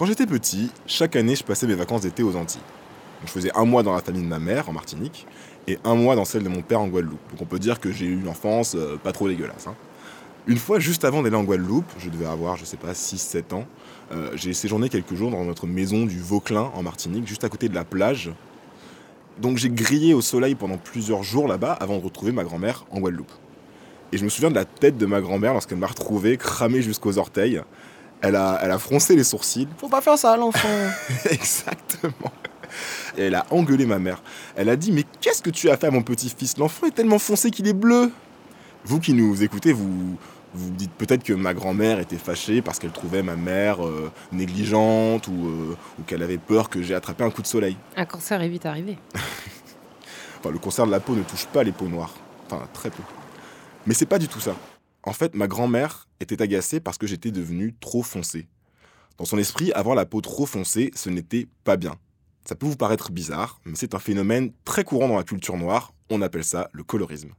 Quand j'étais petit, chaque année, je passais mes vacances d'été aux Antilles. je faisais un mois dans la famille de ma mère, en Martinique, et un mois dans celle de mon père en Guadeloupe. Donc on peut dire que j'ai eu une enfance euh, pas trop dégueulasse. hein. Une fois, juste avant d'aller en Guadeloupe, je devais avoir, je sais pas, 6-7 ans, euh, j'ai séjourné quelques jours dans notre maison du Vauclin en Martinique, juste à côté de la plage. Donc j'ai grillé au soleil pendant plusieurs jours là-bas avant de retrouver ma grand-mère en Guadeloupe. Et je me souviens de la tête de ma grand-mère lorsqu'elle m'a retrouvé cramé jusqu'aux orteils. Elle a, elle a froncé les sourcils. Faut pas faire ça, l'enfant. Exactement. Et elle a engueulé ma mère. Elle a dit Mais qu'est-ce que tu as fait à mon petit-fils? L'enfant est tellement foncé qu'il est bleu. Vous qui nous écoutez, vous vous dites peut-être que ma grand-mère était fâchée parce qu'elle trouvait ma mère euh, négligente ou, euh, ou qu'elle avait peur que j'ai attrapé un coup de soleil. Un cancer est vite arrivé. Enfin, le cancer de la peau ne touche pas les peaux noires. Enfin, très peu. Mais c'est pas du tout ça. En fait, ma grand-mère était agacée parce que j'étais devenu trop foncé. Dans son esprit, avoir la peau trop foncée, ce n'était pas bien. Ça peut vous paraître bizarre, mais c'est un phénomène très courant dans la culture noire. On appelle ça le colorisme.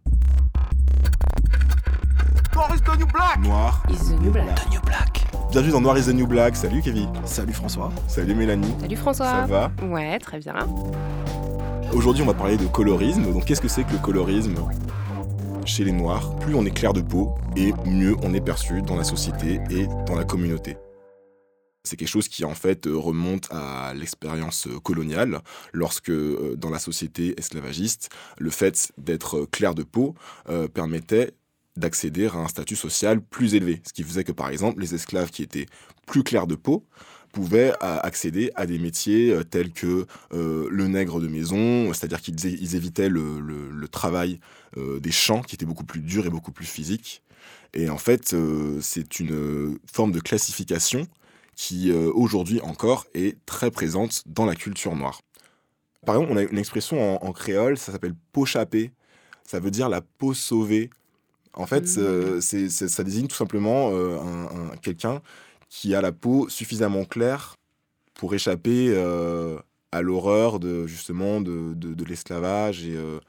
Noir Is the new black. Bienvenue dans Noir is the New Black. Salut Kevin. Salut François. Salut Mélanie. Salut François. Ça va? Ouais, très bien. Aujourd'hui, on va parler de colorisme. Donc, qu'est-ce que c'est que le colorisme? Chez les Noirs, plus on est clair de peau et mieux on est perçu dans la société et dans la communauté. C'est quelque chose qui en fait euh, remonte à l'expérience coloniale, lorsque euh, dans la société esclavagiste, le fait d'être clair de peau euh, permettait d'accéder à un statut social plus élevé. Ce qui faisait que par exemple, les esclaves qui étaient plus clairs de peau pouvaient accéder à des métiers euh, tels que euh, le nègre de maison, c'est-à-dire qu'ils évitaient le, le- le travail euh, des champs qui était beaucoup plus dur et beaucoup plus physique. Et en fait, c'est une forme de classification qui aujourd'hui encore est très présente dans la culture noire. Par exemple, on a une expression en, en créole, ça s'appelle peau chapée. Ça veut dire la peau sauvée. En fait, euh, c'est- ça désigne tout simplement euh, un- un- quelqu'un qui a la peau suffisamment claire pour échapper euh, à l'horreur de justement de, de- l'esclavage et, euh,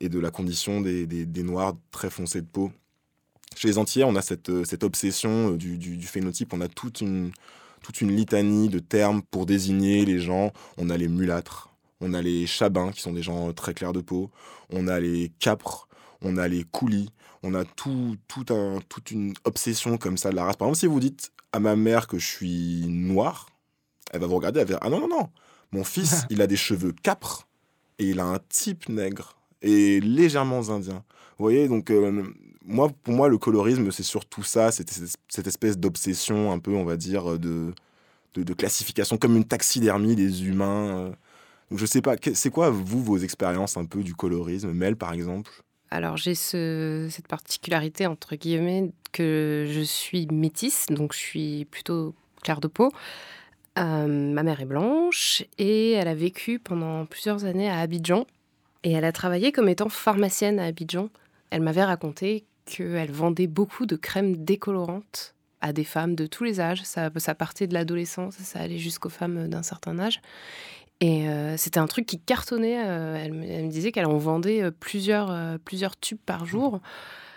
et de la condition des, des- des noirs très foncés de peau. Chez les Antillais, on a cette, euh, cette obsession du, du- phénotype, on a toute une, toute une litanie de termes pour désigner les gens. On a les mulâtres, on a les chabins, qui sont des gens très clairs de peau, on a les capres, on a les coulis, on a tout, tout un, toute une obsession comme ça de la race. Par exemple, si vous dites à ma mère que je suis noir, elle va vous regarder, elle va dire Ah non, non, non, mon fils, il a des cheveux capres et il a un type nègre et légèrement indien. Vous voyez, donc, euh, moi, pour moi, le colorisme, c'est surtout ça, cette, cette espèce d'obsession, un peu, on va dire, de, de, de classification, comme une taxidermie des humains. euh. Donc, je sais pas, c'est quoi, vous, vos expériences un peu du colorisme? Mel, par exemple? Alors j'ai ce- cette particularité entre guillemets que je suis métisse, donc je suis plutôt claire de peau. Euh, ma mère est blanche et elle a vécu pendant plusieurs années à Abidjan et elle a travaillé comme étant pharmacienne à Abidjan. Elle m'avait raconté qu'elle vendait beaucoup de crèmes décolorantes à des femmes de tous les âges. Ça partait de l'adolescence, ça allait jusqu'aux femmes d'un certain âge. Et euh, c'était un truc qui cartonnait. euh, elle, me- elle me disait qu'elle en vendait euh, plusieurs, euh, plusieurs tubes par jour.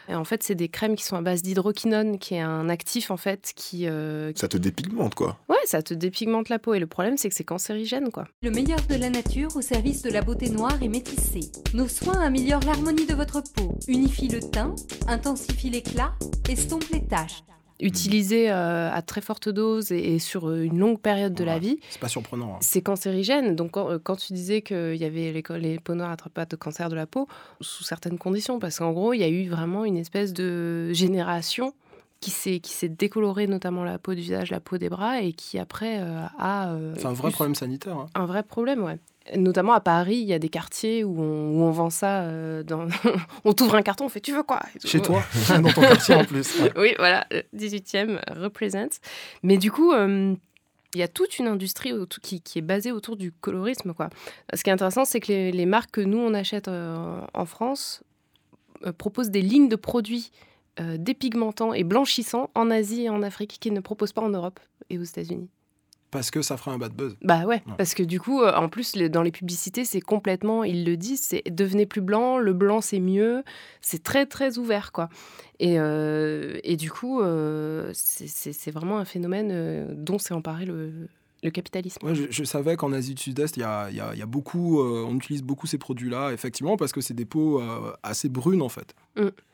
Et en fait, c'est des crèmes qui sont à base d'hydroquinone, qui est un actif en fait qui, euh, Ça te dépigmente, quoi. ouais, ça te dépigmente la peau. Et le problème, c'est que c'est cancérigène, quoi. Le meilleur de la nature au service de la beauté noire et métissée. Nos soins améliorent l'harmonie de votre peau, unifient le teint, intensifient l'éclat, estompent les taches. Utilisé euh, à très forte dose et, et sur euh, une longue période de la vie, C'est pas surprenant. hein. c'est cancérigène. Donc, quand, euh, quand tu disais qu'il y avait les, les peaux noires n'attrapent pas de cancer de la peau, sous certaines conditions, parce qu'en gros, il y a eu vraiment une espèce de génération qui s'est qui s'est décolorée, notamment la peau du visage, la peau des bras, et qui après euh, a. euh, C'est un vrai problème sanitaire. hein. Un vrai problème, ouais. Notamment à Paris, il y a des quartiers où on, où on vend ça. euh, dans... on t'ouvre un carton, on fait tu veux quoi? Chez toi, dans ton quartier en plus. ouais. Oui, voilà, euh, 18e represent. Mais du coup, euh, il y a toute une industrie qui, qui est basée autour du colorisme. Quoi. Ce qui est intéressant, c'est que les, les marques que nous, on achète euh, en France proposent des lignes de produits euh, dépigmentants et blanchissants en Asie et en Afrique qu'ils ne proposent pas en Europe et aux États-Unis. Parce que ça ferait un bad buzz. Bah ouais, Ouais. parce que du coup, euh, en plus, dans les publicités, c'est complètement, ils le disent, c'est devenez plus blanc, le blanc c'est mieux, c'est très très ouvert quoi. Et, euh, et du coup, euh, c'est- vraiment un phénomène dont s'est emparé le, le capitalisme. Ouais, je, je savais qu'en Asie du Sud-Est, il y a, il y a- il y a beaucoup, euh, on utilise beaucoup ces produits-là, effectivement, parce que c'est des peaux euh, assez brunes en fait.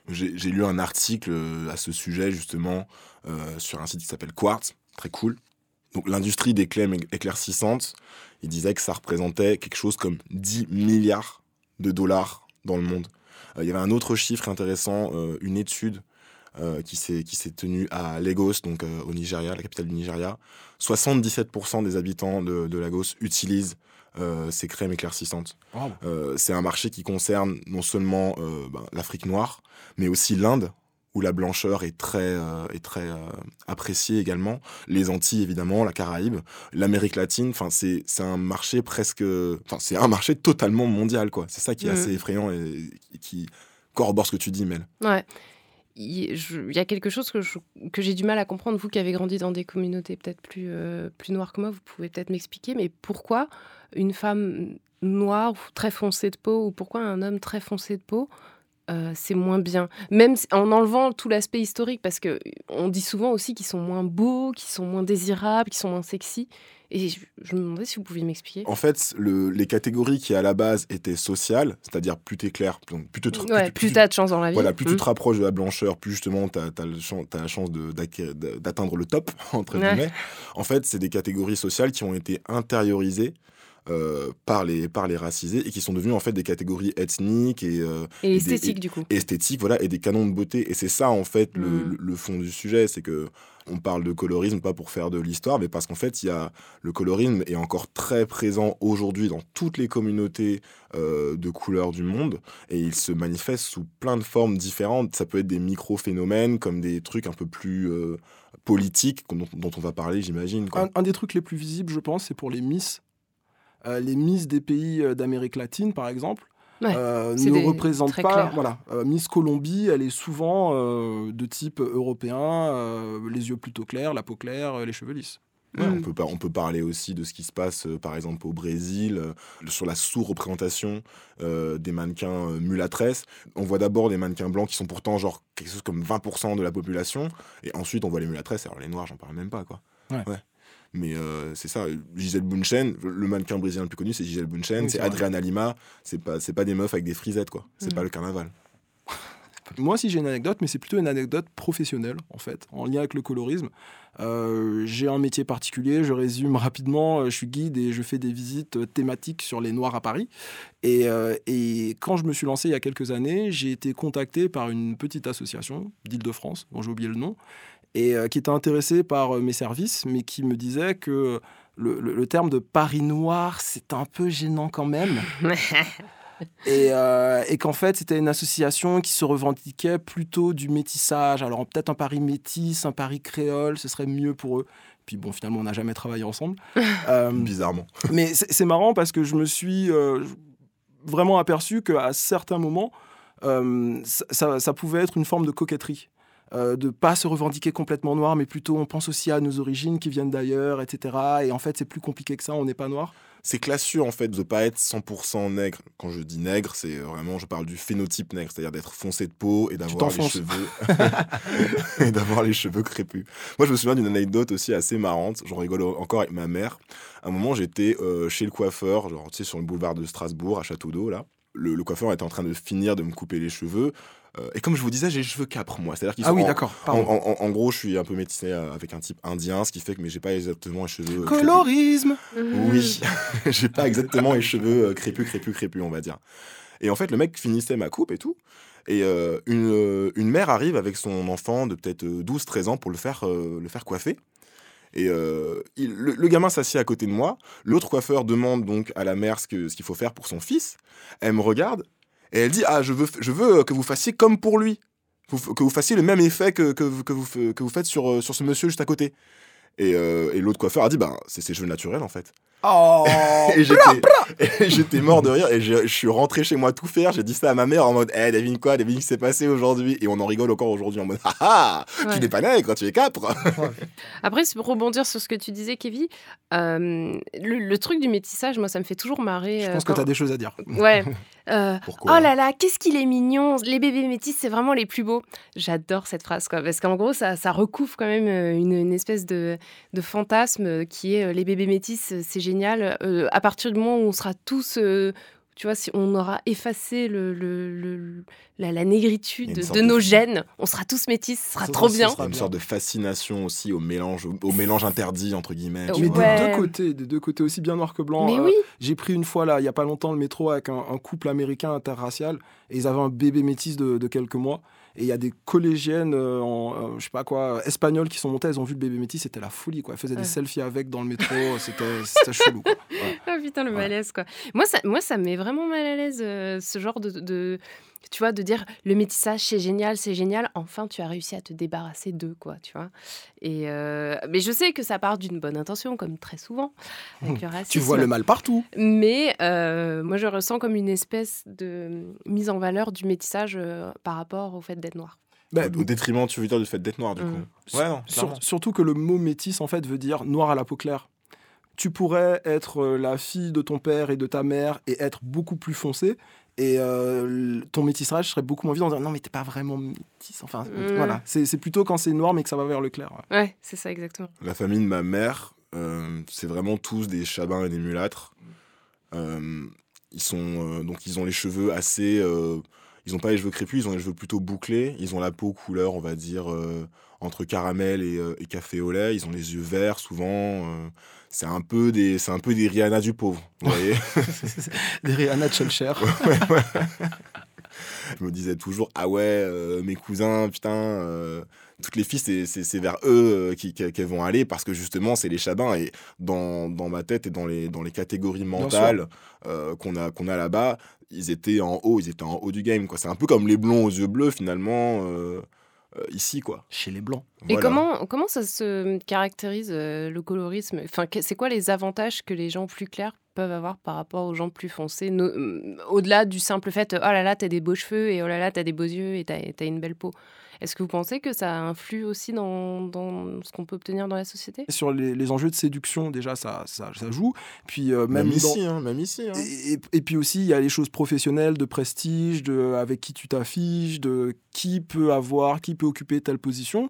J'ai j'ai lu un article euh, à ce sujet, justement, euh, sur un site qui s'appelle Quartz, très cool. Donc, l'industrie des éc- éclaircissantes, il disait que ça représentait quelque chose comme 10 milliards de dollars dans le monde. Euh, il y avait un autre chiffre intéressant, euh, une étude euh, qui s'est qui s'est tenue à Lagos, donc euh, au Nigeria, la capitale du Nigeria. 77% des habitants de, de Lagos utilisent euh, ces crèmes éclaircissantes. Wow. Euh, c'est un marché qui concerne non seulement euh, ben, l'Afrique noire, mais aussi l'Inde, où la blancheur est très, euh, est très euh, appréciée également. Les Antilles, évidemment, la Caraïbe, l'Amérique latine. Enfin, c'est c'est un marché presque. Enfin, c'est un marché totalement mondial, quoi. C'est ça qui est Mhm. assez effrayant et, et qui corrobore ce que tu dis, Mel. Ouais. Il y a quelque chose que que j'ai du mal à comprendre, vous qui avez grandi dans des communautés peut-être plus, euh, plus noires que moi, vous pouvez peut-être m'expliquer, mais pourquoi une femme noire ou très foncée de peau, ou pourquoi un homme très foncé de peau, euh, c'est moins bien Même en enlevant tout l'aspect historique, parce que on dit souvent aussi qu'ils sont moins beaux, qu'ils sont moins désirables, qu'ils sont moins sexy. Et je, je me demandais si vous pouviez m'expliquer. En fait, le- les catégories qui à la base étaient sociales, c'est-à-dire plus t'es clair, plus, te- Ouais, plus- plus plus- t'as de chance dans la vie. Voilà, plus tu Mm. te rapproches de la blancheur, plus justement tu as, la chance d'atteindre le top, entre Ouais. guillemets. En fait, c'est des catégories sociales qui ont été intériorisées euh, par, les, par les racisés et qui sont devenues en fait des catégories ethniques et euh, Et des- esthétique, du coup. esthétiques, voilà, et des canons de beauté. Et c'est ça en fait le, Mm. le- le fond du sujet, c'est que on parle de colorisme pas pour faire de l'histoire, mais parce qu'en fait, il y a le colorisme est encore très présent aujourd'hui dans toutes les communautés euh, de couleurs du monde, et il se manifeste sous plein de formes différentes. Ça peut être des micro-phénomènes, comme des trucs un peu plus euh, politiques, dont, dont on va parler, j'imagine. un des trucs les plus visibles, je pense, c'est pour les Miss. Euh, les Miss des pays euh, d'Amérique latine, par exemple, Ouais, euh, ne des- représentent très pas. clair. Voilà, Euh, Miss Colombie, elle est souvent euh, de type européen, euh, les yeux plutôt clairs, la peau claire, euh, les cheveux lisses. Ouais, on, Mm. peut, on peut parler aussi de ce qui se passe, euh, par exemple, au Brésil, euh, sur la sous-représentation euh, des mannequins euh, mulâtresses. On voit d'abord des mannequins blancs qui sont pourtant genre quelque chose comme 20% de la population, et ensuite on voit les mulâtresses, alors les noirs, j'en parle même pas, quoi. Ouais. Mais euh, c'est ça, Gisèle Bunchen, le mannequin brésilien le plus connu, c'est Gisèle Bunchen, Oui, c'est. Adriana Lima, c'est pas, pas des meufs avec des frisettes, quoi. C'est Mm. pas le carnaval. Moi aussi j'ai une anecdote, mais c'est plutôt une anecdote professionnelle en fait, en lien avec le colorisme. Euh, j'ai un métier particulier, je résume rapidement, euh, je suis guide et je fais des visites thématiques sur les Noirs à Paris. Et, euh, et quand je me suis lancé il y a quelques années, j'ai été contacté par une petite association d'Île-de-France, dont j'ai oublié le nom, et euh, qui était intéressée par euh, mes services, mais qui me disait que le, le- le terme de Paris noir, c'est un peu gênant quand même. Et, euh, et qu'en fait, c'était une association qui se revendiquait plutôt du métissage. Alors, peut-être un Paris métis, un Paris créole, ce serait mieux pour eux. Puis bon, finalement, on n'a jamais travaillé ensemble. Euh, Bizarrement. mais c'est marrant parce que je me suis euh, vraiment aperçu qu'à certains moments, euh, ça, ça- ça pouvait être une forme de coquetterie. Euh, de pas se revendiquer complètement noir, mais plutôt on pense aussi à nos origines qui viennent d'ailleurs, etc. Et en fait, c'est plus compliqué que ça, on n'est pas noir. C'est classieux en fait de pas être 100% nègre. Quand je dis nègre, c'est vraiment, je parle du phénotype nègre, c'est-à-dire d'être foncé de peau et d'avoir les cheveux et d'avoir les cheveux crépus. Moi, je me souviens d'une anecdote aussi assez marrante. J'en rigole encore avec ma mère. À un moment, j'étais euh, chez le coiffeur, genre tu sais sur le boulevard de Strasbourg à Château d'Eau là. Le, le coiffeur était en train de finir de me couper les cheveux. Euh, et comme je vous disais, j'ai les cheveux capres moi. C'est-à-dire qu'ils Ah sont oui, d'accord. en, gros, je suis un peu métissé euh, avec un type indien, ce qui fait que mais j'ai pas exactement les cheveux. euh, crépus. Colorisme Oui, j'ai pas exactement les cheveux crépus, crépus, crépus, on va dire. Et en fait, le mec finissait ma coupe et tout. Et euh, une, une mère arrive avec son enfant de peut-être 12-13 ans pour le faire, euh, le faire coiffer. Et euh, il- le, le gamin s'assied à côté de moi. L'autre coiffeur demande donc à la mère ce que- ce qu'il faut faire pour son fils. Elle me regarde et elle dit Ah, je veux, je veux que vous fassiez comme pour lui. Que vous fassiez le même effet que, que, vous- que vous, f- que vous faites sur, euh, sur ce monsieur juste à côté. Et, euh, et l'autre coiffeur a dit Ben, c'est ses cheveux naturels en fait. Oh Et j'étais, mort de rire et je, je suis rentré chez moi tout faire. J'ai dit ça à ma mère en mode, eh, devine quoi, devine ce qui s'est passé aujourd'hui? Et on en rigole encore aujourd'hui en mode, ah ah, Ouais. tu n'es pas nègre, tu es capre. Après, c'est pour rebondir sur ce que tu disais, Kevin. euh, le, le truc du métissage, moi, ça me fait toujours marrer. Je euh, pense que tu as des choses à dire. Ouais, Euh, Pourquoi oh là là, qu'est-ce qu'il est mignon Les bébés métis, c'est vraiment les plus beaux. J'adore cette phrase, quoi, parce qu'en gros, ça, ça recouvre quand même euh, une, une espèce de, de fantasme qui est euh, les bébés métis, euh, c'est génial. Euh, à partir du moment où on sera tous, euh, tu vois, si on aura effacé le, le- le- la, négritude de, nos gènes, on sera tous métis, ce sera Ça trop sera- bien. ça Il y a une bien. sorte de fascination aussi au mélange, au, au mélange interdit, entre guillemets. Mais vois. des Ouais. deux côtés, des deux côtés, aussi bien noir que blanc. Mais Euh, oui, J'ai pris une fois, là, il y a pas longtemps, le métro avec un, un couple américain interracial et ils avaient un bébé métis de, de quelques mois. Et il y a des collégiennes, euh, en, euh, je sais pas quoi, espagnoles qui sont montées, elles ont vu le bébé métis, c'était la folie, quoi. Elles faisaient Ouais. des selfies avec dans le métro, c'était c'était chelou, quoi. Ouais. Ah putain, le malaise, quoi. Moi, ça, moi, ça me met vraiment mal à l'aise, euh, ce genre de, de- Tu vois, de dire le métissage, c'est génial, c'est génial. Enfin, tu as réussi à te débarrasser d'eux, quoi, tu vois. Et euh, mais je sais que ça part d'une bonne intention, comme très souvent, avec le racisme. Tu vois le mal partout. Mais euh, moi, je ressens comme une espèce de mise en valeur du métissage euh, par rapport au fait d'être noir. Bah, Au détriment, tu veux dire, du fait d'être noir, du Mm. coup. Ouais, non, Sur- surtout que le mot métis, en fait, veut dire noir à la peau claire. Tu pourrais être euh, la fille de ton père et de ta mère et être beaucoup plus foncé. Et euh, ton métissage serait beaucoup moins vite en disant non, mais t'es pas vraiment métis. Enfin, Mm. voilà. C'est c'est plutôt quand c'est noir, mais que ça va vers le clair. ouais. Ouais, c'est ça exactement. La famille de ma mère, euh, c'est vraiment tous des chabins et des mulâtres. Euh, ils sont euh, donc ils ont les cheveux assez. euh, ils ont pas les cheveux crépus, ils ont les cheveux plutôt bouclés. Ils ont la peau couleur, on va dire euh, entre caramel et, euh, et café au lait. Ils ont les yeux verts souvent. C'est un peu des c'est un peu des Rihanna du pauvre. Vous voyez Des Rihanna Chelcher. Je me disais toujours, ah ouais, euh, mes cousins, putain, euh, toutes les filles, c'est- vers eux euh, qui- qui- qu'elles vont aller parce que justement, c'est les chabins. Et dans, dans ma tête et dans les, dans les catégories mentales qu'on a, qu'on a là-bas, ils étaient en haut, ils étaient en haut du game. quoi. C'est un peu comme les blonds aux yeux bleus, finalement, ici, quoi. Chez les Blancs. Et Voilà. comment, comment ça se caractérise euh, le colorisme? Enfin, c'est quoi les avantages que les gens plus clairs? Peuvent avoir par rapport aux gens plus foncés no- euh, Au-delà du simple fait, oh là là, t'as des beaux cheveux et oh là là, t'as des beaux yeux et t'as as une belle peau. Est-ce que vous pensez que ça influe aussi dans, dans ce qu'on peut obtenir dans la société? Sur les, les enjeux de séduction, déjà, ça, ça, ça joue. Puis euh, Même, même, dans- ici, hein, même ici. hein. Et, et- et puis aussi, il y a les choses professionnelles, de prestige, de avec qui tu t'affiches, de qui peut avoir, qui peut occuper telle position.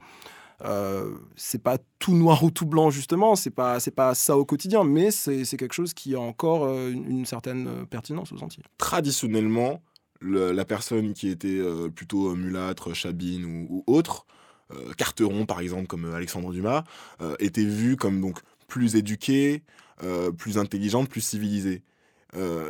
Euh, c'est pas tout noir ou tout blanc justement, c'est pas c'est pas ça au quotidien, mais c'est quelque chose qui a encore euh, une, certaine euh, pertinence aux Antilles. traditionnellement, le- la personne qui était plutôt mulâtre, chabine ou, autre, Carteron par exemple, comme Alexandre Dumas, était vue comme donc plus éduquée, plus intelligente, plus civilisée.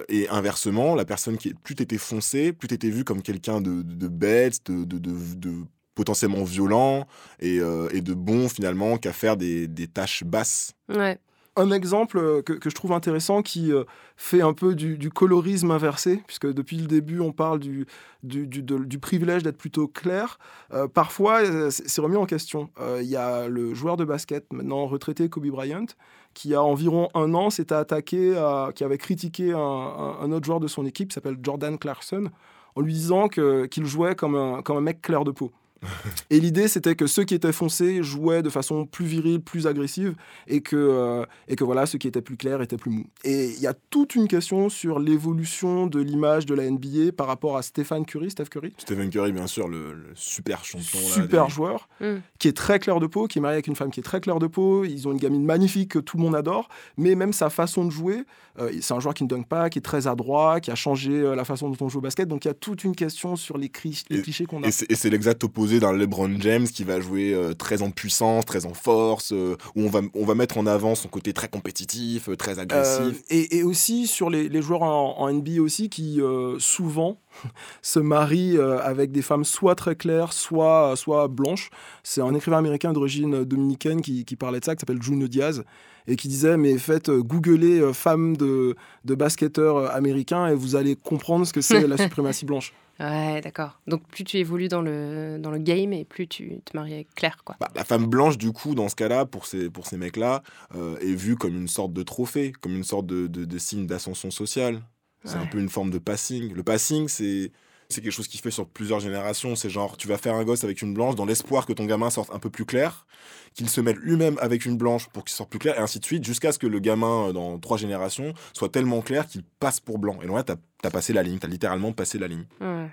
Et inversement, la personne qui est plus t'étais foncée, plus t'étais vue comme quelqu'un de, bête, de potentiellement violent et, euh, et de bon finalement qu'à faire des, des tâches basses. Ouais. Un exemple euh, que, que je trouve intéressant qui euh, fait un peu du, du colorisme inversé, puisque depuis le début on parle du, du, du- de- du privilège d'être plutôt clair, euh, parfois c'est remis en question. Euh, Il y a le joueur de basket, maintenant retraité Kobe Bryant, qui a environ un an s'était attaqué, à- qui avait critiqué un, un- un autre joueur de son équipe, qui s'appelle Jordan Clarkson, en lui disant que- qu'il jouait comme un, comme un mec clair de peau. Et l'idée, c'était que ceux qui étaient foncés jouaient de façon plus virile, plus agressive, et que, euh, et que voilà, ceux qui étaient plus clairs étaient plus mous. Et il y a toute une question sur l'évolution de l'image de la NBA par rapport à Stéphane Curry, Steph Curry, Stephen Curry, bien sûr, le, le super champion. super joueur, Mm. qui est très clair de peau, qui est marié avec une femme qui est très claire de peau. Ils ont une gamine magnifique que tout le monde adore, mais même sa façon de jouer, euh, c'est un joueur qui ne dunk pas, qui est très adroit, qui a changé euh, la façon dont on joue au basket. Donc il y a toute une question sur les, cri- les Et- clichés qu'on a. Et c'est et c'est l'exact opposé d'un LeBron James qui va jouer euh, très en puissance, très en force, euh, où on va, on va mettre en avant son côté très compétitif, euh, très Euh, agressif. et, et aussi sur les, les joueurs en, en NBA aussi qui euh, souvent se marient euh, avec des femmes soit très claires, soit, soit blanches. C'est un écrivain américain d'origine dominicaine qui, qui parlait de ça, qui s'appelle Junio Diaz, et qui disait, mais faites googler femmes de, de basketteurs américains et vous allez comprendre ce que c'est la suprématie blanche. Ouais, d'accord. Donc plus tu évolues dans le, dans le game et plus tu te maries avec Claire, quoi. Bah, la femme blanche, du coup, dans ce cas-là, pour ces, pour ces mecs-là, euh, est vue comme une sorte de trophée, comme une sorte de, de, de signe d'ascension sociale. C'est un peu une forme de passing. Le passing, c'est C'est quelque chose qui fait sur plusieurs générations. C'est genre, tu vas faire un gosse avec une blanche dans l'espoir que ton gamin sorte un peu plus clair, qu'il se mette lui-même avec une blanche pour qu'il sorte plus clair, et ainsi de suite, jusqu'à ce que le gamin, euh, dans trois générations, soit tellement clair qu'il passe pour blanc. Et là, t'as as passé la ligne, t'as littéralement passé la ligne. Ouais.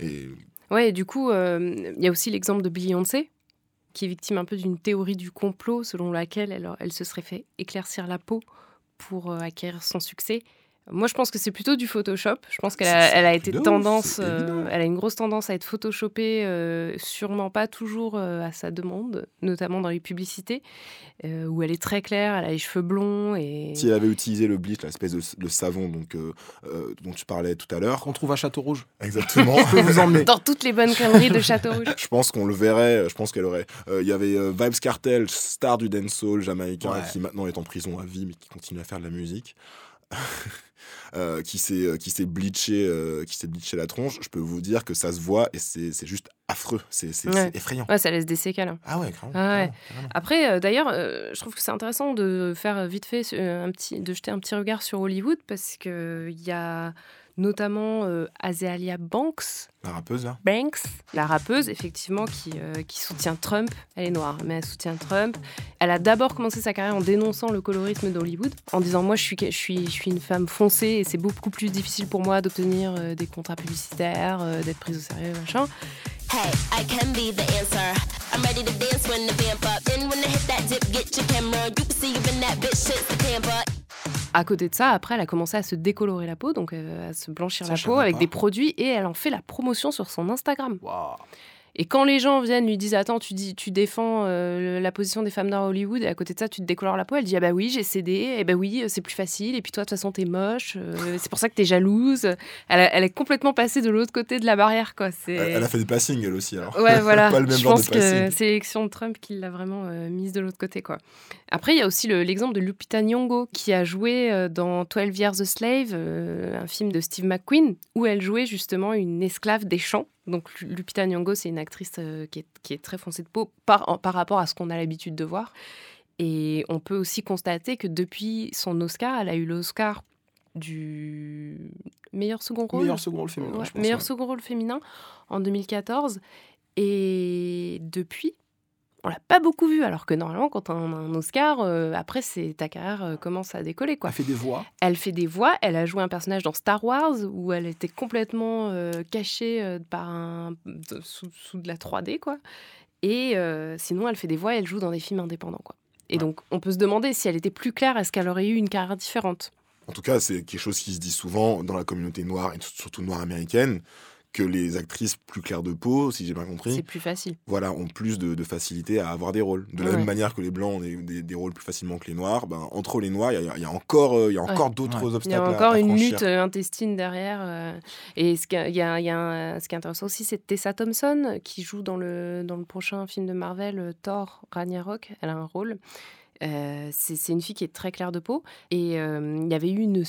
Et Ouais, et du coup, euh, il y a aussi l'exemple de Beyoncé, qui est victime un peu d'une théorie du complot selon laquelle elle, elle se serait fait éclaircir la peau pour euh, acquérir son succès. Moi, je pense que c'est plutôt du Photoshop. Je pense qu'elle a, elle été de tendance, euh, elle a une grosse tendance à être photoshopée, euh, sûrement pas toujours euh, à sa demande, notamment dans les publicités, euh, où elle est très claire, elle a les cheveux blonds et si elle avait utilisé le bleach, l'espèce de le savon donc, dont tu parlais tout à l'heure, Qu'on trouve à Château Rouge. exactement. Je peux vous emmener. dans toutes les bonnes crèmeries de Château Rouge. Je pense qu'on le verrait, je pense qu'elle aurait. euh, Il y avait euh, Vibes Cartel, star du dancehall jamaïcain, Ouais. qui maintenant est en prison à vie, mais qui continue à faire de la musique. Euh, qui s'est euh, qui s'est bleaché euh, qui s'est bleaché la tronche je peux vous dire que ça se voit et c'est juste affreux c'est Ouais. effrayant Ouais, ça laisse des séquelles. ah ouais carrément, Ah ouais. carrément, carrément. Après, euh, d'ailleurs, je trouve que c'est intéressant de faire vite fait un petit, de jeter un petit regard sur Hollywood parce que il y a notamment euh, Azealia Banks, la rappeuse là Banks, la rappeuse, effectivement, qui, euh, qui soutient Trump. Elle est noire, mais elle soutient Trump. Elle a d'abord commencé sa carrière en dénonçant le colorisme d'Hollywood, en disant Moi, je suis, je suis, je suis une femme foncée et c'est beaucoup plus difficile pour moi d'obtenir euh, des contrats publicitaires, euh, d'être prise au sérieux, machin. Hey, I can be the answer. I'm ready to dance when the vamp up. Then when I hit that dip, get your camera. You can see even that bitch shit's the camper. À côté de ça, après, elle a commencé à se décolorer la peau, donc euh, à se blanchir Ça, la peau avec pas. des produits et elle en fait la promotion sur son Instagram. Waouh. Et quand les gens viennent lui disent attends tu dis tu défends euh, la position des femmes noires à Hollywood et à côté de ça tu te décolores la peau elle dit ah bah oui j'ai cédé et bah oui c'est plus facile et puis toi de toute façon t'es moche euh, c'est pour ça que t'es jalouse elle, a- elle est complètement passée de l'autre côté de la barrière quoi c'est elle, a fait des passings elle aussi alors Ouais, voilà. pas le même je genre pense de que c'est l'élection de Trump qui l'a vraiment euh, mise de l'autre côté, quoi. Après, il y a aussi le- l'exemple de Lupita Nyong'o qui a joué dans 12 Years a Slave, un film de Steve McQueen, où elle jouait justement une esclave des champs. Donc Lu- Lupita Nyong'o, c'est une actrice euh, qui, est, qui est très foncée de peau par, en- par rapport à ce qu'on a l'habitude de voir. Et on peut aussi constater que depuis son Oscar, elle a eu l'Oscar du meilleur second rôle. Meilleur second rôle féminin, Ouais, je pense. meilleur ouais. second rôle féminin en 2014. Et depuis, on l'a pas beaucoup vu. Alors que normalement, quand on a un Oscar, euh, après, c'est ta carrière euh, commence à décoller. Quoi. Elle fait des voix. Elle fait des voix. Elle a joué un personnage dans Star Wars où elle était complètement euh, cachée par un, de- sous, sous de la 3D. Quoi. Et sinon, elle fait des voix. Elle joue dans des films indépendants. Quoi. Et Ouais. donc, on peut se demander si elle était plus claire, est-ce qu'elle aurait eu une carrière différente? En tout cas, c'est quelque chose qui se dit souvent dans la communauté noire, et surtout noire américaine, que les actrices plus claires de peau, si j'ai bien compris, C'est plus facile. voilà, ont plus de, de facilité à avoir des rôles. De la Ouais. même manière que les blancs ont des, des- des rôles plus facilement que les noirs, ben, entre les noirs, il y a, il y a encore, euh, il y a encore d'autres Ouais. Il y obstacles. a encore à une lutte euh, intestine derrière. euh, et ce qui, il y a, il y a un- ce qui est intéressant aussi, c'est Tessa Thompson, qui joue dans le, dans le prochain film de Marvel, Thor, Ragnarok. Elle a un rôle. Euh, c'est c'est une fille qui est très claire de peau. Et euh, il y avait eu une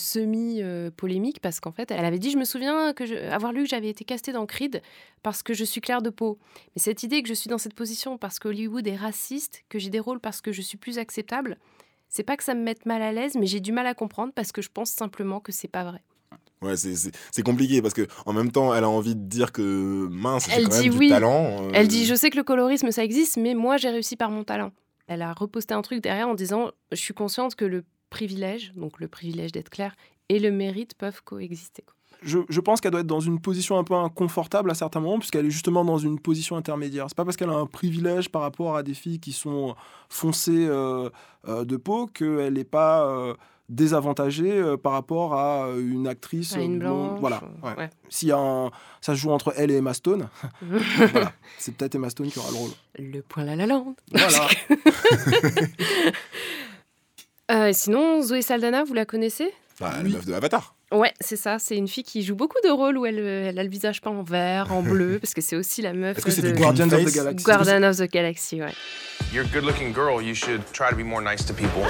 semi-polémique parce qu'en fait, elle avait dit Je me souviens que je- avoir lu que j'avais été castée dans Creed parce que je suis claire de peau. Mais cette idée que je suis dans cette position parce que Hollywood est raciste, que j'ai des rôles parce que je suis plus acceptable, c'est pas que ça me mette mal à l'aise, mais j'ai du mal à comprendre parce que je pense simplement que c'est pas vrai. Ouais, c'est- c'est c'est compliqué parce que en même temps, elle a envie de dire que mince, Elle quand même dit du oui. talent. euh, Elle dit Je sais que le colorisme ça existe, mais moi j'ai réussi par mon talent. Elle a reposté un truc derrière en disant Je suis consciente que le privilège, donc le privilège d'être clair, et le mérite peuvent coexister. Je, je pense qu'elle doit être dans une position un peu inconfortable à certains moments, puisqu'elle est justement dans une position intermédiaire. C'est pas parce qu'elle a un privilège par rapport à des filles qui sont foncées euh, euh, de peau qu'elle n'est pas euh, désavantagée euh, par rapport à une actrice À une blonde. Voilà. ouais. ouais. S'il y a un, ça se joue entre elle et Emma Stone, voilà. c'est peut-être Emma Stone qui aura le rôle. Le point la la lande. Voilà. Euh, sinon, Zoé Saldana, vous la connaissez? Bah, la Oui. meuf de Avatar. Ouais, c'est ça. C'est une fille qui joue beaucoup de rôles où elle, euh, elle a le visage peint en vert, en bleu, parce que c'est aussi la meuf Est-ce que c'est de du Guardians of the Galaxy. Guardian of the Galaxy. Ouais. You're a good looking girl. You should try to be more nice to people.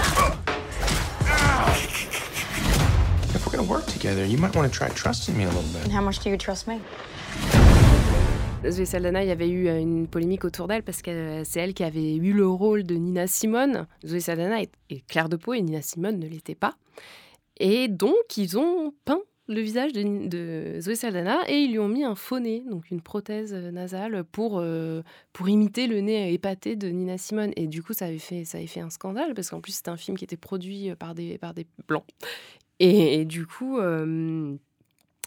If we're gonna work together, you might want to try trusting me a little bit. How much do you trust me? Zoé Saldana, il y avait eu euh, une polémique autour d'elle parce que euh, c'est elle qui avait eu le rôle de Nina Simone. Zoé Saldana est claire de peau et Nina Simone ne l'était pas. Et donc, ils ont peint le visage de, de Zoé Saldana et ils lui ont mis un faux nez, donc une prothèse euh, nasale pour, euh, pour imiter le nez épaté de Nina Simone. Et du coup, ça avait fait, ça avait fait un scandale parce qu'en plus, c'était un film qui était produit par des, par des blancs. Et, du coup. euh,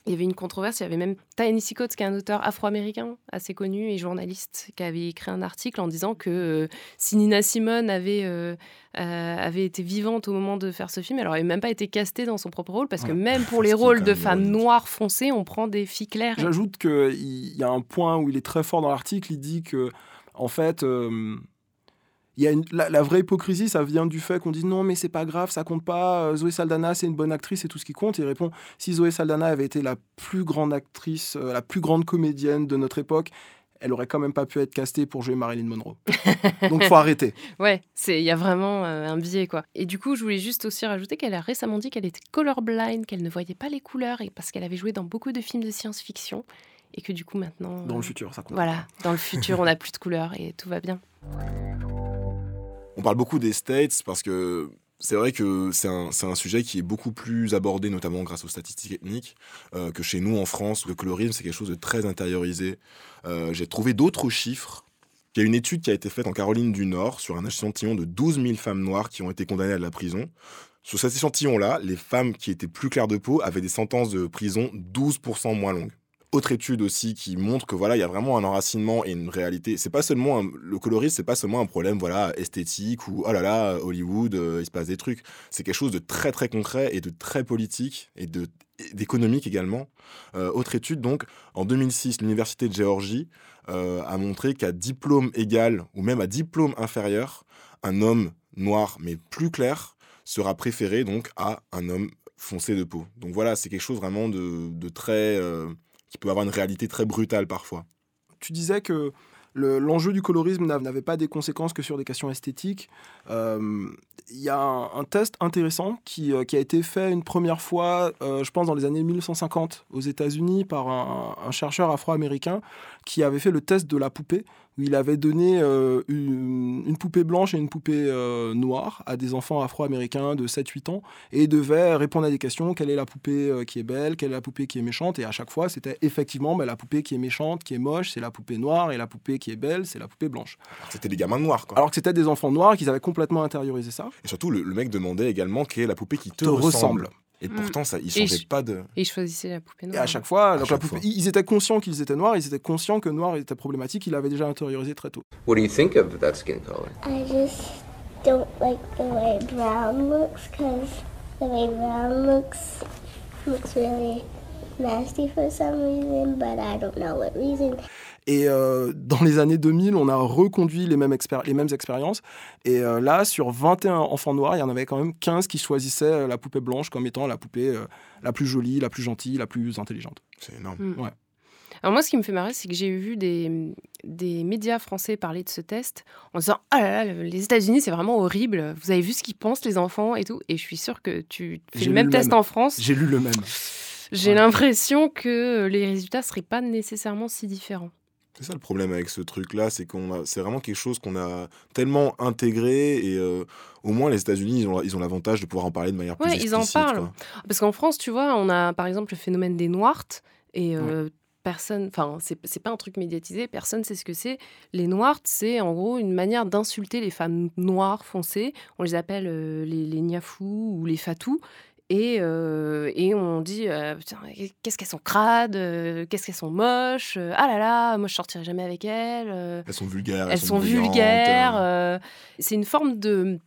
il y avait une controverse, il y avait même Ta-Nehisi Coates, qui est un auteur afro-américain assez connu et journaliste, qui avait écrit un article en disant que euh, si Nina Simone avait, euh, euh, avait été vivante au moment de faire ce film, elle n'aurait même pas été castée dans son propre rôle, parce que Ouais. même pour les rôles de femmes noires foncées, on prend des filles claires. J'ajoute qu'il y a un point où il est très fort dans l'article. Il dit que, en fait, il y a une- la, la vraie hypocrisie, ça vient du fait qu'on dit non, mais c'est pas grave, ça compte pas. euh, Zoé Saldana, c'est une bonne actrice, c'est tout ce qui compte. Il répond si Zoé Saldana avait été la plus grande actrice, euh, la plus grande comédienne de notre époque, elle aurait quand même pas pu être castée pour jouer Marilyn Monroe. Donc faut arrêter. Ouais, c'est il y a vraiment euh, un biais quoi. Et du coup, je voulais juste aussi rajouter qu'elle a récemment dit qu'elle était colorblind, qu'elle ne voyait pas les couleurs et parce qu'elle avait joué dans beaucoup de films de science-fiction et que du coup maintenant Dans euh, le futur, ça compte. Voilà, dans le futur, on n'a plus de couleurs et tout va bien. On parle beaucoup des States parce que c'est vrai que c'est un, un sujet qui est beaucoup plus abordé, notamment grâce aux statistiques ethniques, euh, que chez nous en France, le colorisme, c'est quelque chose de très intériorisé. Euh, J'ai trouvé d'autres chiffres. Il y a une étude qui a été faite en Caroline du Nord sur un échantillon de 12 000 femmes noires qui ont été condamnées à de la prison. Sur cet échantillon-là, les femmes qui étaient plus claires de peau avaient des sentences de prison 12% moins longues. Autre étude aussi qui montre que voilà, il y a vraiment un enracinement et une réalité. C'est pas seulement le colorisme, c'est pas seulement un problème voilà esthétique ou oh là là Hollywood, euh, il se passe des trucs. C'est quelque chose de très très concret et de très politique et d'économique également. Euh, autre étude donc en 2006, l'université de Géorgie euh, a montré qu'à diplôme égal ou même à diplôme inférieur, un homme noir mais plus clair sera préféré donc à un homme foncé de peau. Donc voilà, c'est quelque chose vraiment de, très qui peut avoir une réalité très brutale parfois. tu disais que le- l'enjeu du colorisme n'a- n'avait pas des conséquences que sur des questions esthétiques. Euh, Il y a un, test intéressant qui, euh, qui a été fait une première fois, euh, je pense, dans les années 1950 aux États-Unis par un chercheur afro-américain qui avait fait le test de la poupée, où il avait donné euh, une, une poupée blanche et une poupée euh, noire à des enfants afro-américains de 7-8 ans, et ils devaient répondre à des questions, quelle est la poupée euh, qui est belle, quelle est la poupée qui est méchante, et à chaque fois, c'était effectivement bah, la poupée qui est méchante, qui est moche, c'est la poupée noire, et la poupée qui est belle, c'est la poupée blanche. C'était des gamins noirs quoi. Alors que c'était des enfants noirs qu'ils avaient complètement intériorisé ça. Et surtout, le, le mec demandait également quelle est la poupée qui te, Te ressemble. ressemble. Et Mm. pourtant, ça, il Et changeait je- pas de. Et ils choisissaient la poupée Et noire. à chaque fois, donc la chaque poupée- fois. ils étaient conscients qu'ils étaient noirs, ils étaient conscients que noir était problématique, ils l'avaient déjà intériorisé très tôt. What do you think of that skin color? I just don't like the way brown looks because the way brown looks looks really nasty for some reason, but I don't know what reason. Et euh, dans les années 2000, on a reconduit les mêmes, expéri- les mêmes expériences. Et euh, là, sur 21 enfants noirs, il y en avait quand même 15 qui choisissaient euh, la poupée blanche comme étant la poupée euh, la plus jolie, la plus gentille, la plus intelligente. C'est énorme. Mm. Ouais. Alors moi, ce qui me fait marrer, c'est que j'ai vu des, des médias français parler de ce test en disant « Ah là là, les États-Unis, c'est vraiment horrible. Vous avez vu ce qu'ils pensent, les enfants et tout ». Et je suis sûre que tu fais le même le test même. en France. J'ai lu le même. J'ai Ouais. l'impression que les résultats seraient pas nécessairement si différents. C'est ça le problème avec ce truc-là, c'est qu'on a, c'est vraiment quelque chose qu'on a tellement intégré et euh, au moins les États-Unis, ils ont, ils ont l'avantage de pouvoir en parler de manière plus Ouais, ils en explicite, parlent. quoi. Parce qu'en France, tu vois, on a par exemple le phénomène des noirs et euh, personne, enfin, c'est pas un truc médiatisé, personne sait ce que c'est. Les noirs, c'est en gros une manière d'insulter les femmes noires foncées. On les appelle euh, les, les niafous ou les fatous. Et, euh, et on dit, euh, Putain, qu'est-ce qu'elles sont crades, euh, qu'est-ce qu'elles sont moches, ah là là, moi je sortirai jamais avec elles. Elles sont vulgaires. elles sont vulgaires. c'est une forme de,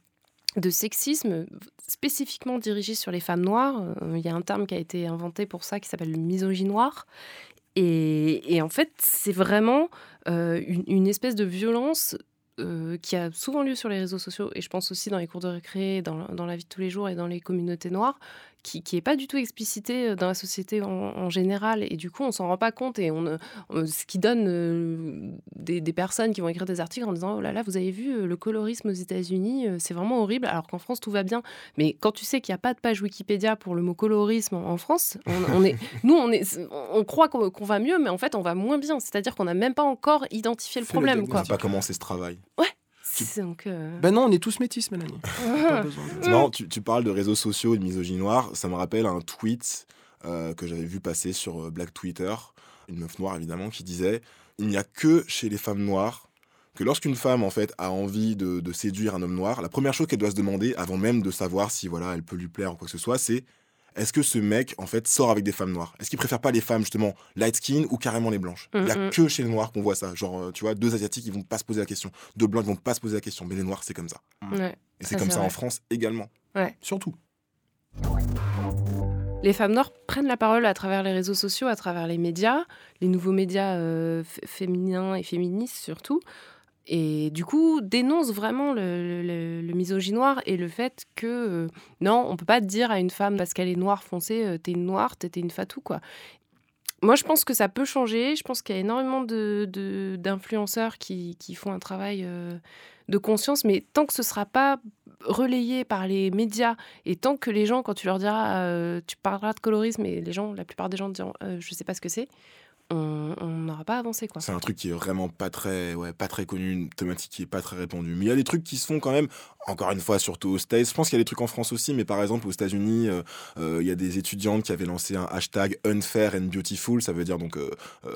de sexisme spécifiquement dirigé sur les femmes noires. Il y a un terme qui a été inventé pour ça qui s'appelle le misogynoir. Et, et en fait, c'est vraiment une, une espèce de violence euh, qui a souvent lieu sur les réseaux sociaux, et je pense aussi dans les cours de récré, dans, dans la vie de tous les jours et dans les communautés noires, qui n'est pas du tout explicité dans la société en, en général. Et du coup, on s'en rend pas compte. Et on, on- ce qui donne euh, des, des personnes qui vont écrire des articles en disant Oh là là, vous avez vu euh, le colorisme aux États-Unis, euh, c'est vraiment horrible, alors qu'en France, tout va bien. Mais quand tu sais qu'il n'y a pas de page Wikipédia pour le mot colorisme en, en France, on, on est, nous, on, est, on croit qu'on va mieux, mais en fait, on va moins bien. C'est-à-dire qu'on n'a même pas encore identifié le Fait le problème. On Quoi. n'a pas commencé ce travail. Donc, euh, Ben non, on est tous métis, Mélanie. Pas besoin de- C'est marrant, tu, tu parles de réseaux sociaux et de misogynie noire. Ça me rappelle un tweet euh, que j'avais vu passer sur euh, Black Twitter, une meuf noire évidemment, qui disait il n'y a que chez les femmes noires que lorsqu'une femme en fait a envie de, de séduire un homme noir, la première chose qu'elle doit se demander avant même de savoir si voilà elle peut lui plaire ou quoi que ce soit, c'est est-ce que ce mec en fait sort avec des femmes noires? Est-ce qu'il préfère pas les femmes justement light skin ou carrément les blanches? Il y a Mm, mm. que chez les noirs qu'on voit ça. Genre euh, tu vois deux asiatiques ils vont pas se poser la question, deux blancs ils vont pas se poser la question, mais les noirs c'est comme ça. Ouais. Et c'est comme ça vrai. en France également. Surtout. Les femmes noires prennent la parole à travers les réseaux sociaux, à travers les médias, les nouveaux médias euh, féminins et féministes surtout. Et du coup, dénoncent vraiment le, le- misogynoir et le fait que euh, non, on peut pas dire à une femme parce qu'elle est noire foncée, euh, t'es une noire, t'es une fatou quoi. Moi, je pense que ça peut changer. Je pense qu'il y a énormément de- de- d'influenceurs qui, qui font un travail euh, de conscience, mais tant que ce sera pas relayé par les médias et tant que les gens, quand tu leur diras, tu parleras de colorisme, et les gens, la plupart des gens diront, je sais pas ce que c'est, on n'aura pas avancé quoi. C'est un truc qui est vraiment pas très, ouais, pas très connu, une thématique qui est pas très répandue. Mais il y a des trucs qui se font quand même, encore une fois, surtout aux States. Je pense qu'il y a des trucs en France aussi, mais par exemple aux États-Unis, euh, euh, il y a des étudiantes qui avaient lancé un hashtag unfair and beautiful. Ça veut dire donc, euh, euh,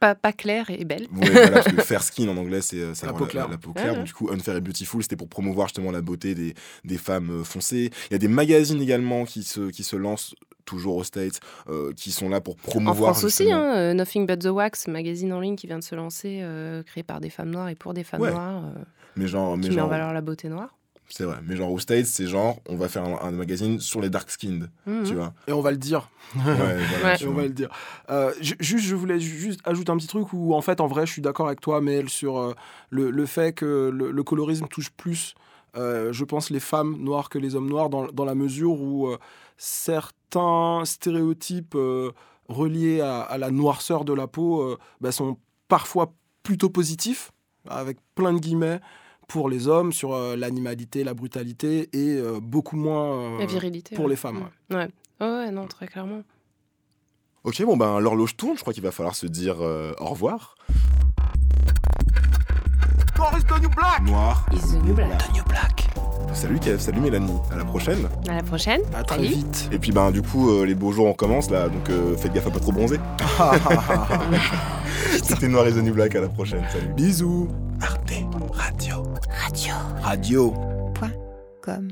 Pas, pas claire et belle. ouais, voilà, parce que fair skin en anglais, c'est ça La peau claire. La, peau claire. Ouais, Donc, du coup, unfair and beautiful, c'était pour promouvoir justement la beauté des, des femmes foncées. Il y a des magazines également qui se, qui se lancent toujours aux States, euh, qui sont là pour En promouvoir. France aussi, justement- hein, euh, Nothing But the Wax, magazine en ligne qui vient de se lancer, euh, créé par des femmes noires et pour des femmes Ouais. noires, euh, Mais genre, mais qui met en genre, valeur la beauté noire. C'est vrai, mais genre aux States, c'est genre, on va faire un, un magazine sur les dark skinned, Mhm. tu vois. Et on va le dire. Ouais, voilà, Ouais. Et on va le dire. Euh, ju- juste, je voulais ju- juste ajouter un petit truc où, en fait, en vrai, je suis d'accord avec toi, Mel, sur euh, le, le fait que le, le colorisme touche plus, euh, je pense, les femmes noires que les hommes noirs, dans, dans la mesure où euh, certains stéréotypes euh, reliés à, à la noirceur de la peau euh, bah, sont parfois plutôt positifs, avec plein de guillemets, pour les hommes, sur euh, l'animalité, la brutalité, et euh, beaucoup moins euh, La virilité. pour ouais. les femmes. ouais. Mm. Ouais. Ouais, ouais, non, très clairement. Ok, bon ben l'horloge tourne, je crois qu'il va falloir se dire euh, au revoir. Noir. Is the new black. Salut Kev, salut Mélanie, à la prochaine. À la prochaine. À très Salut. vite. Et puis ben du coup, euh, les beaux jours on commence là, donc euh, faites gaffe à pas trop bronzer. C'était Noir et The New Black, à la prochaine, salut. Bisous. Arte Radio. Radio. Radio. Comme.